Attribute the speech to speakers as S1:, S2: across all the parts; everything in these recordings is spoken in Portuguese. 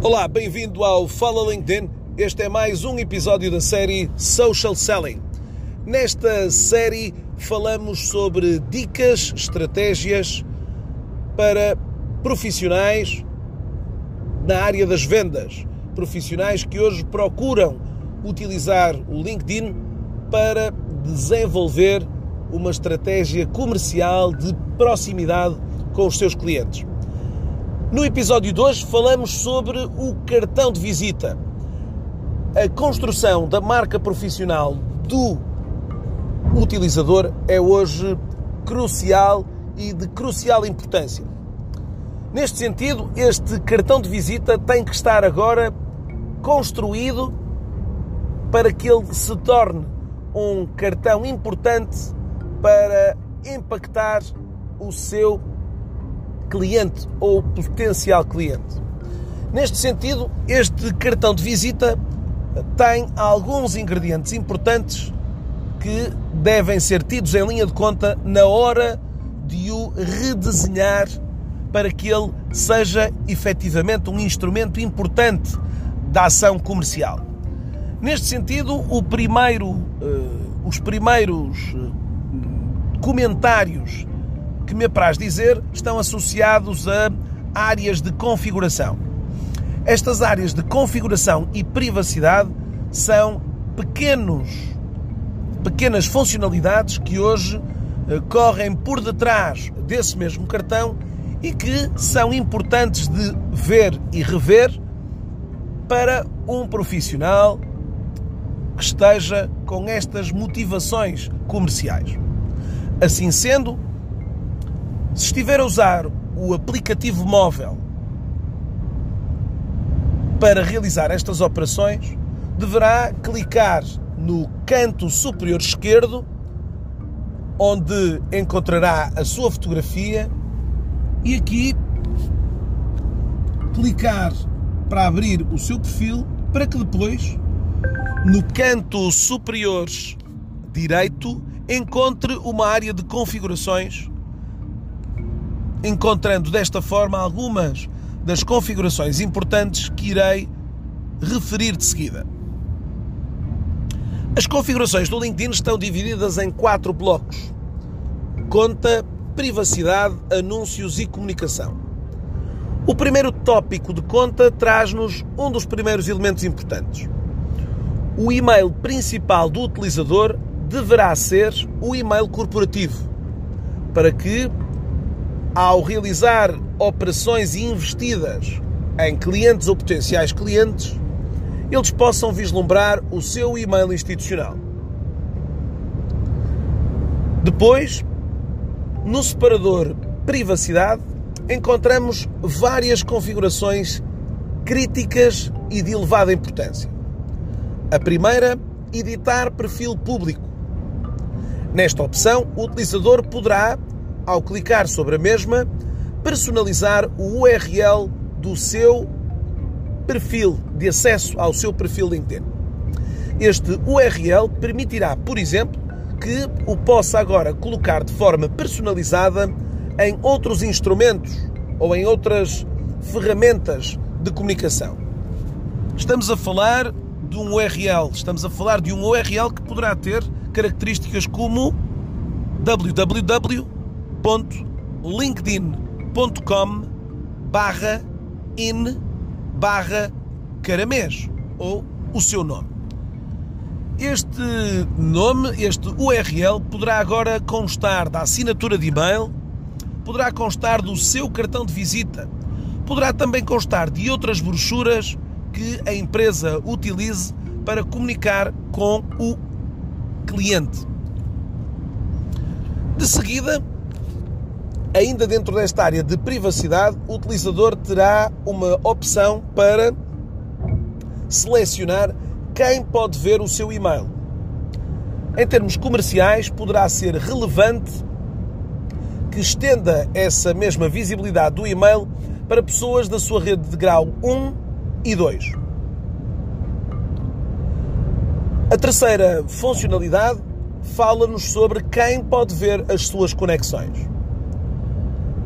S1: Olá, bem-vindo ao Fala LinkedIn. Este é mais um episódio da série Social Selling. Nesta série falamos sobre dicas, estratégias para profissionais na área das vendas. Profissionais que hoje procuram utilizar o LinkedIn para desenvolver uma estratégia comercial de proximidade com os seus clientes. No episódio de hoje falamos sobre o cartão de visita. A construção da marca profissional do utilizador é hoje crucial e de crucial importância. Neste sentido, este cartão de visita tem que estar agora construído para que ele se torne um cartão importante para impactar o seu cliente ou potencial cliente. Neste sentido, este cartão de visita tem alguns ingredientes importantes que devem ser tidos em linha de conta na hora de o redesenhar para que ele seja efetivamente um instrumento importante da ação comercial. Neste sentido, primeiro, os primeiros comentários que me apraz dizer estão associados a áreas de configuração. Estas áreas de configuração e privacidade são pequenos, pequenas funcionalidades que hoje eh, correm por detrás desse mesmo cartão e que são importantes de ver e rever para um profissional que esteja com estas motivações comerciais. Assim sendo, se estiver a usar o aplicativo móvel para realizar estas operações, deverá clicar no canto superior esquerdo, onde encontrará a sua fotografia, e aqui clicar para abrir o seu perfil, para que depois, no canto superior direito, encontre uma área de configurações encontrando desta forma algumas das configurações importantes que irei referir de seguida. As configurações do LinkedIn estão divididas em quatro blocos: conta, privacidade, anúncios e comunicação. O primeiro tópico de conta traz-nos um dos primeiros elementos importantes. O e-mail principal do utilizador deverá ser o e-mail corporativo, para que ao realizar operações investidas em clientes ou potenciais clientes, eles possam vislumbrar o seu e-mail institucional. Depois, no separador Privacidade, encontramos várias configurações críticas e de elevada importância. A primeira, editar perfil público. Nesta opção, o utilizador poderá ao clicar sobre a mesma, personalizar o URL do seu perfil, de acesso ao seu perfil LinkedIn. Este URL permitirá, por exemplo, que o possa agora colocar de forma personalizada em outros instrumentos ou em outras ferramentas de comunicação. Estamos a falar de um URL, estamos a falar de um URL que poderá ter características como www www.linkedin.com barra in barra caramês ou o seu nome. Este nome, este URL, poderá agora constar da assinatura de e-mail, poderá constar do seu cartão de visita, poderá também constar de outras brochuras que a empresa utilize para comunicar com o cliente. De seguida, Ainda dentro desta área de privacidade, o utilizador terá uma opção para selecionar quem pode ver o seu e-mail. Em termos comerciais, poderá ser relevante que estenda essa mesma visibilidade do e-mail para pessoas da sua rede de grau 1 e 2. A terceira funcionalidade fala-nos sobre quem pode ver as suas conexões.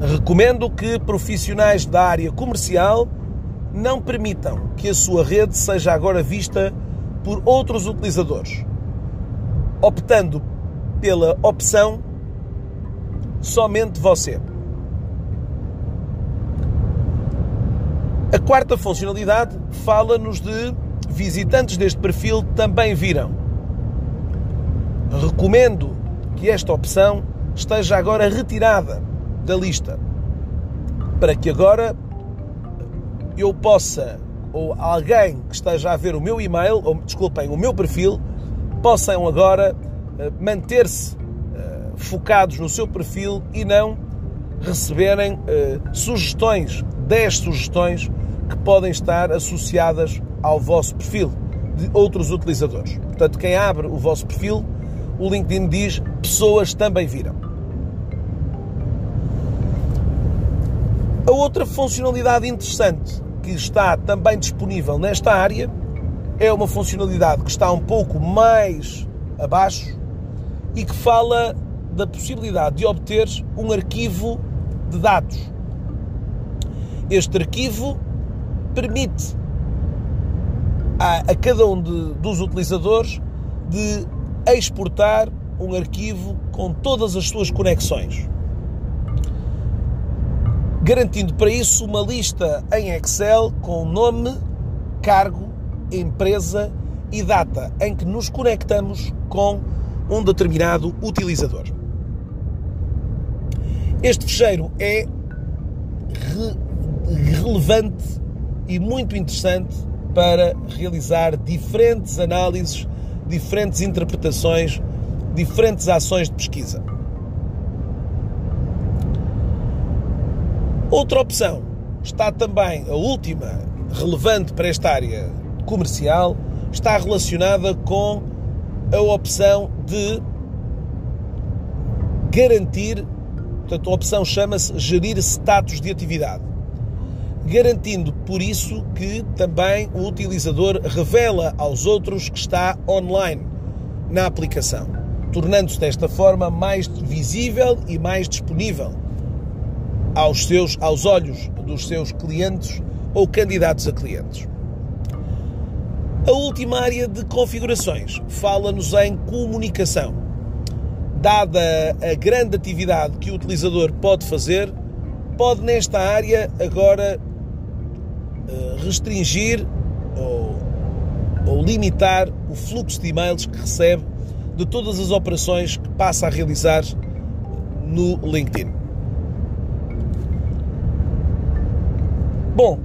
S1: Recomendo que profissionais da área comercial não permitam que a sua rede seja agora vista por outros utilizadores, optando pela opção somente você. A quarta funcionalidade fala-nos de visitantes deste perfil também viram. Recomendo que esta opção esteja agora retirada da lista para que agora eu possa ou alguém que esteja a ver o meu e-mail, ou desculpem, o meu perfil, possam agora eh, manter-se eh, focados no seu perfil e não receberem eh, sugestões, 10 sugestões que podem estar associadas ao vosso perfil de outros utilizadores. Portanto, quem abre o vosso perfil, o LinkedIn diz pessoas também viram. A outra funcionalidade interessante que está também disponível nesta área é uma funcionalidade que está um pouco mais abaixo e que fala da possibilidade de obter um arquivo de dados. Este arquivo permite a, a cada um de, dos utilizadores de exportar um arquivo com todas as suas conexões garantindo para isso uma lista em Excel com nome, cargo, empresa e data em que nos conectamos com um determinado utilizador. Este fecheiro é re relevante e muito interessante para realizar diferentes análises, diferentes interpretações, diferentes ações de pesquisa. Outra opção está também, a última relevante para esta área comercial, está relacionada com a opção de garantir, portanto, a opção chama-se gerir status de atividade, garantindo por isso que também o utilizador revela aos outros que está online na aplicação, tornando-se desta forma mais visível e mais disponível aos, seus, aos olhos dos seus clientes ou candidatos a clientes. A última área de configurações fala-nos em comunicação. Dada a grande atividade que o utilizador pode fazer, pode nesta área agora restringir ou, ou limitar o fluxo de e-mails que recebe de todas as operações que passa a realizar no LinkedIn. Bom,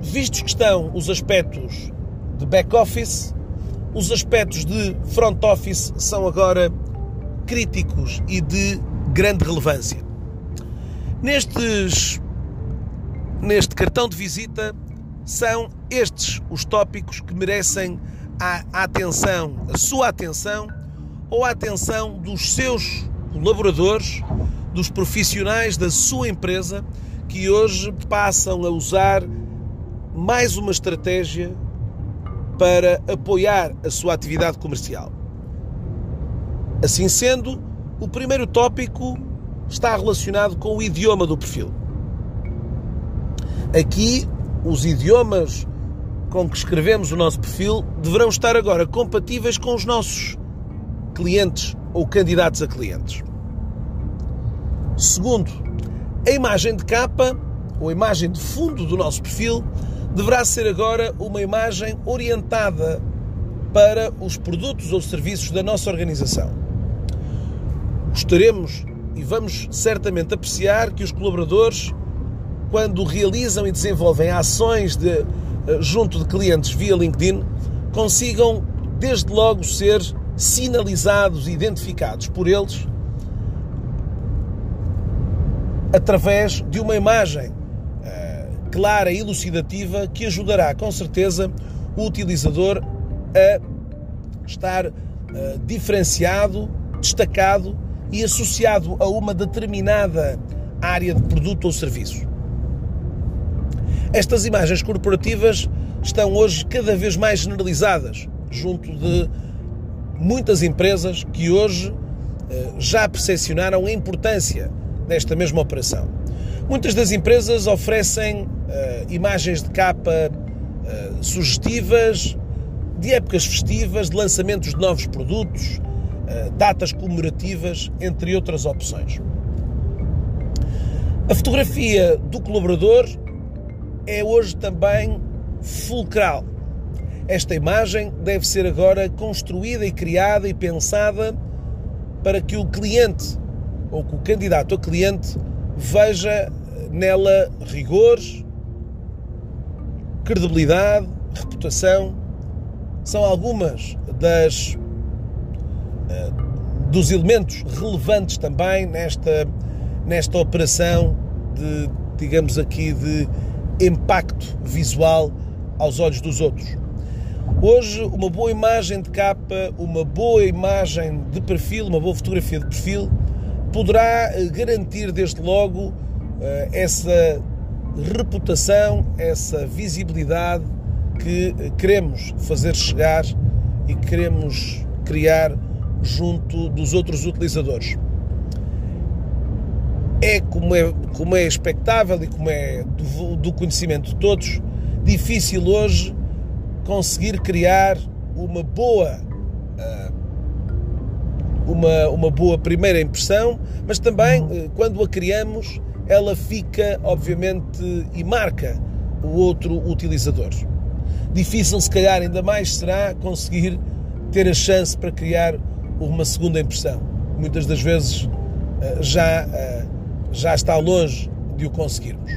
S1: vistos que estão os aspectos de back-office, os aspectos de front-office são agora críticos e de grande relevância. Nestes, neste cartão de visita, são estes os tópicos que merecem a atenção, a sua atenção ou a atenção dos seus colaboradores, dos profissionais da sua empresa que hoje passam a usar mais uma estratégia para apoiar a sua atividade comercial. Assim sendo, o primeiro tópico está relacionado com o idioma do perfil. Aqui, os idiomas com que escrevemos o nosso perfil deverão estar agora compatíveis com os nossos clientes ou candidatos a clientes. Segundo, a imagem de capa, ou a imagem de fundo do nosso perfil, deverá ser agora uma imagem orientada para os produtos ou serviços da nossa organização. Gostaremos e vamos certamente apreciar que os colaboradores, quando realizam e desenvolvem ações de, eh, junto de clientes via LinkedIn, consigam desde logo ser sinalizados e identificados por eles através de uma imagem uh, clara e elucidativa que ajudará com certeza o utilizador a estar uh, diferenciado, destacado e associado a uma determinada área de produto ou serviço. Estas imagens corporativas estão hoje cada vez mais generalizadas junto de muitas empresas que hoje uh, já percepcionaram a importância desta mesma operação. Muitas das empresas oferecem uh, imagens de capa uh, sugestivas, de épocas festivas, de lançamentos de novos produtos, uh, datas comemorativas, entre outras opções. A fotografia do colaborador é hoje também fulcral. Esta imagem deve ser agora construída e criada e pensada para que o cliente ou que o candidato a cliente veja nela rigor, credibilidade, reputação. São algumas das eh, dos elementos relevantes também nesta nesta operação de digamos aqui de impacto visual aos olhos dos outros. Hoje, uma boa imagem de capa, uma boa imagem de perfil, uma boa fotografia de perfil, poderá eh, garantir desde logo eh, essa reputação, essa visibilidade que eh, queremos fazer chegar e queremos criar junto dos outros utilizadores. É como é, como é expectável e como é do, do conhecimento de todos, difícil hoje conseguir criar uma boa ah, uma, uma boa primeira impressão, mas também eh, quando a criamos ela fica obviamente e marca o outro utilizador. Difícil se calhar ainda mais será conseguir ter a chance para criar uma segunda impressão. Muitas das vezes eh, já, eh, já está longe de o conseguirmos.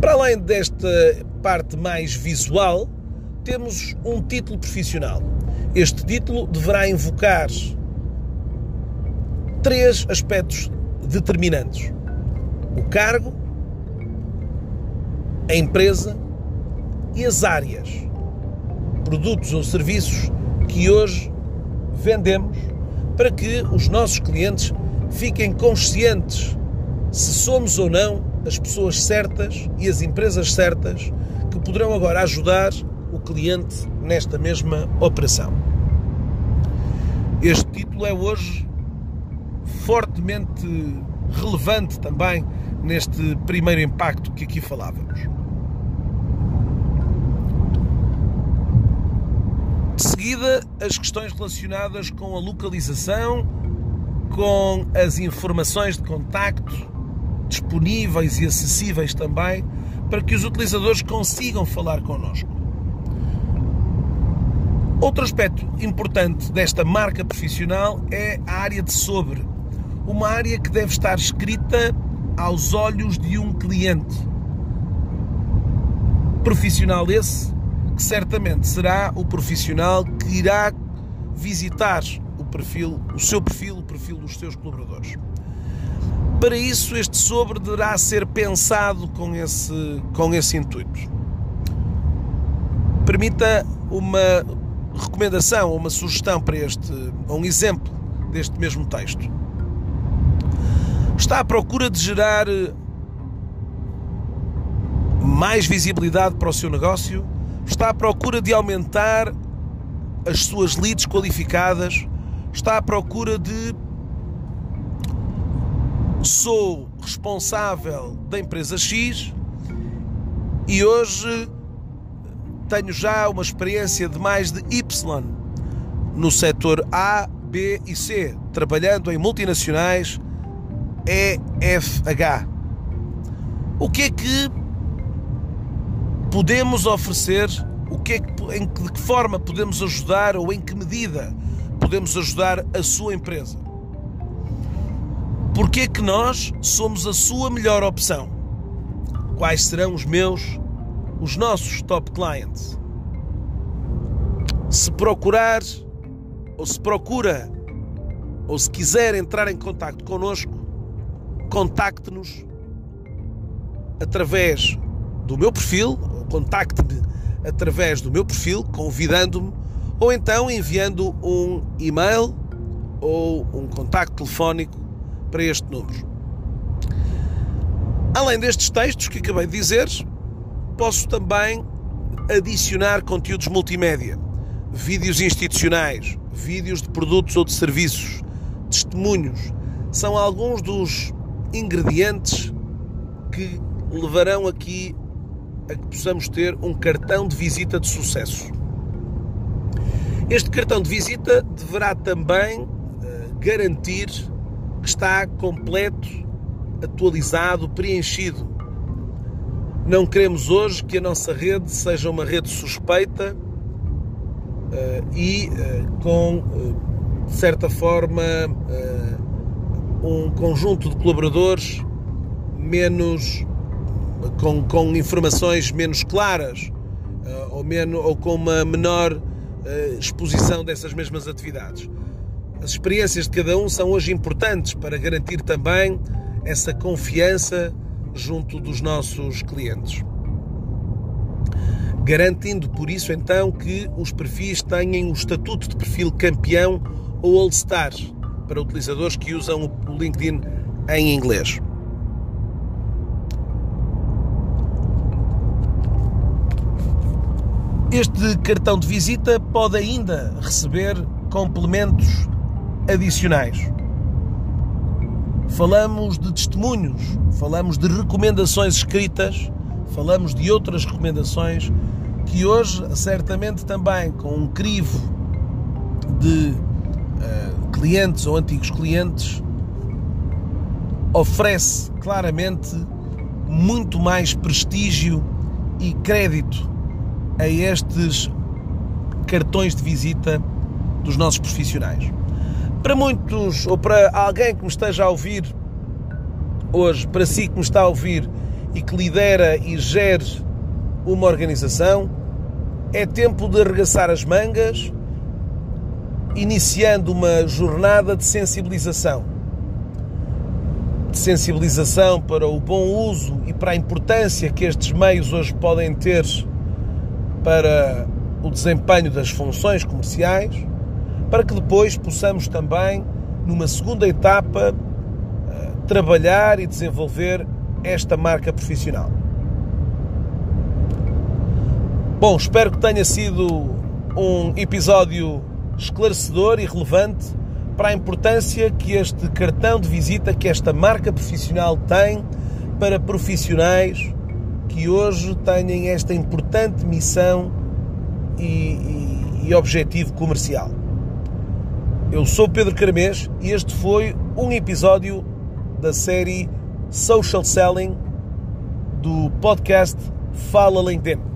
S1: Para além desta parte mais visual, temos um título profissional. Este título deverá invocar três aspectos determinantes: o cargo, a empresa e as áreas, produtos ou serviços que hoje vendemos para que os nossos clientes fiquem conscientes se somos ou não as pessoas certas e as empresas certas que poderão agora ajudar o cliente nesta mesma operação. Este título é hoje fortemente relevante também neste primeiro impacto que aqui falávamos. Seguida, as questões relacionadas com a localização, com as informações de contacto, disponíveis e acessíveis também para que os utilizadores consigam falar connosco. Outro aspecto importante desta marca profissional é a área de sobre, uma área que deve estar escrita aos olhos de um cliente. Profissional esse certamente será o profissional que irá visitar o perfil, o seu perfil, o perfil dos seus colaboradores. Para isso, este sobre deverá ser pensado com esse, com esse intuito. Permita uma recomendação, uma sugestão para este, um exemplo deste mesmo texto. Está à procura de gerar mais visibilidade para o seu negócio? Está à procura de aumentar as suas leads qualificadas? Está à procura de sou responsável da empresa X e hoje tenho já uma experiência de mais de Y no setor A, B e C, trabalhando em multinacionais EFH. O que é que podemos oferecer? O que é que, em que forma podemos ajudar ou em que medida podemos ajudar a sua empresa? Porque é que nós somos a sua melhor opção? Quais serão os meus, os nossos top clients? Se procurar, ou se procura, ou se quiser entrar em contato connosco, contacte-nos através do meu perfil, contacte-me através do meu perfil, convidando-me, ou então enviando um e-mail ou um contacto telefónico para este número. Além destes textos que acabei de dizer, posso também adicionar conteúdos multimédia, vídeos institucionais, vídeos de produtos ou de serviços, testemunhos são alguns dos ingredientes que levarão aqui a que possamos ter um cartão de visita de sucesso. Este cartão de visita deverá também uh, garantir que está completo, atualizado, preenchido. Não queremos hoje que a nossa rede seja uma rede suspeita uh, e uh, com, de certa forma, um conjunto de colaboradores menos com, com informações menos claras uh, ou, menos, ou com uma menor uh, exposição dessas mesmas atividades. As experiências de cada um são hoje importantes para garantir também essa confiança junto dos nossos clientes. Garantindo por isso então que os perfis tenham o estatuto de perfil campeão ou All-Star para utilizadores que usam o LinkedIn em inglês. Este cartão de visita pode ainda receber complementos adicionais. Falamos de testemunhos, falamos de recomendações escritas, falamos de outras recomendações que hoje, certamente também com um crivo de uh, clientes ou antigos clientes, oferece claramente muito mais prestígio e crédito a estes cartões de visita dos nossos profissionais. Para muitos, ou para alguém que me esteja a ouvir hoje, para si que me está a ouvir e que lidera e gere uma organização, é tempo de arregaçar as mangas, iniciando uma jornada de sensibilização. De sensibilização para o bom uso e para a importância que estes meios hoje podem ter para o desempenho das funções comerciais, para que depois possamos também, numa segunda etapa, eh, trabalhar e desenvolver esta marca profissional. Bom, espero que tenha sido um episódio esclarecedor e relevante para a importância que este cartão de visita, que esta marca profissional tem para profissionais que hoje têm esta importante missão e, e, e objetivo comercial. Eu sou Pedro Caramês e este foi um episódio da série Social Selling do podcast Fala LinkedIn.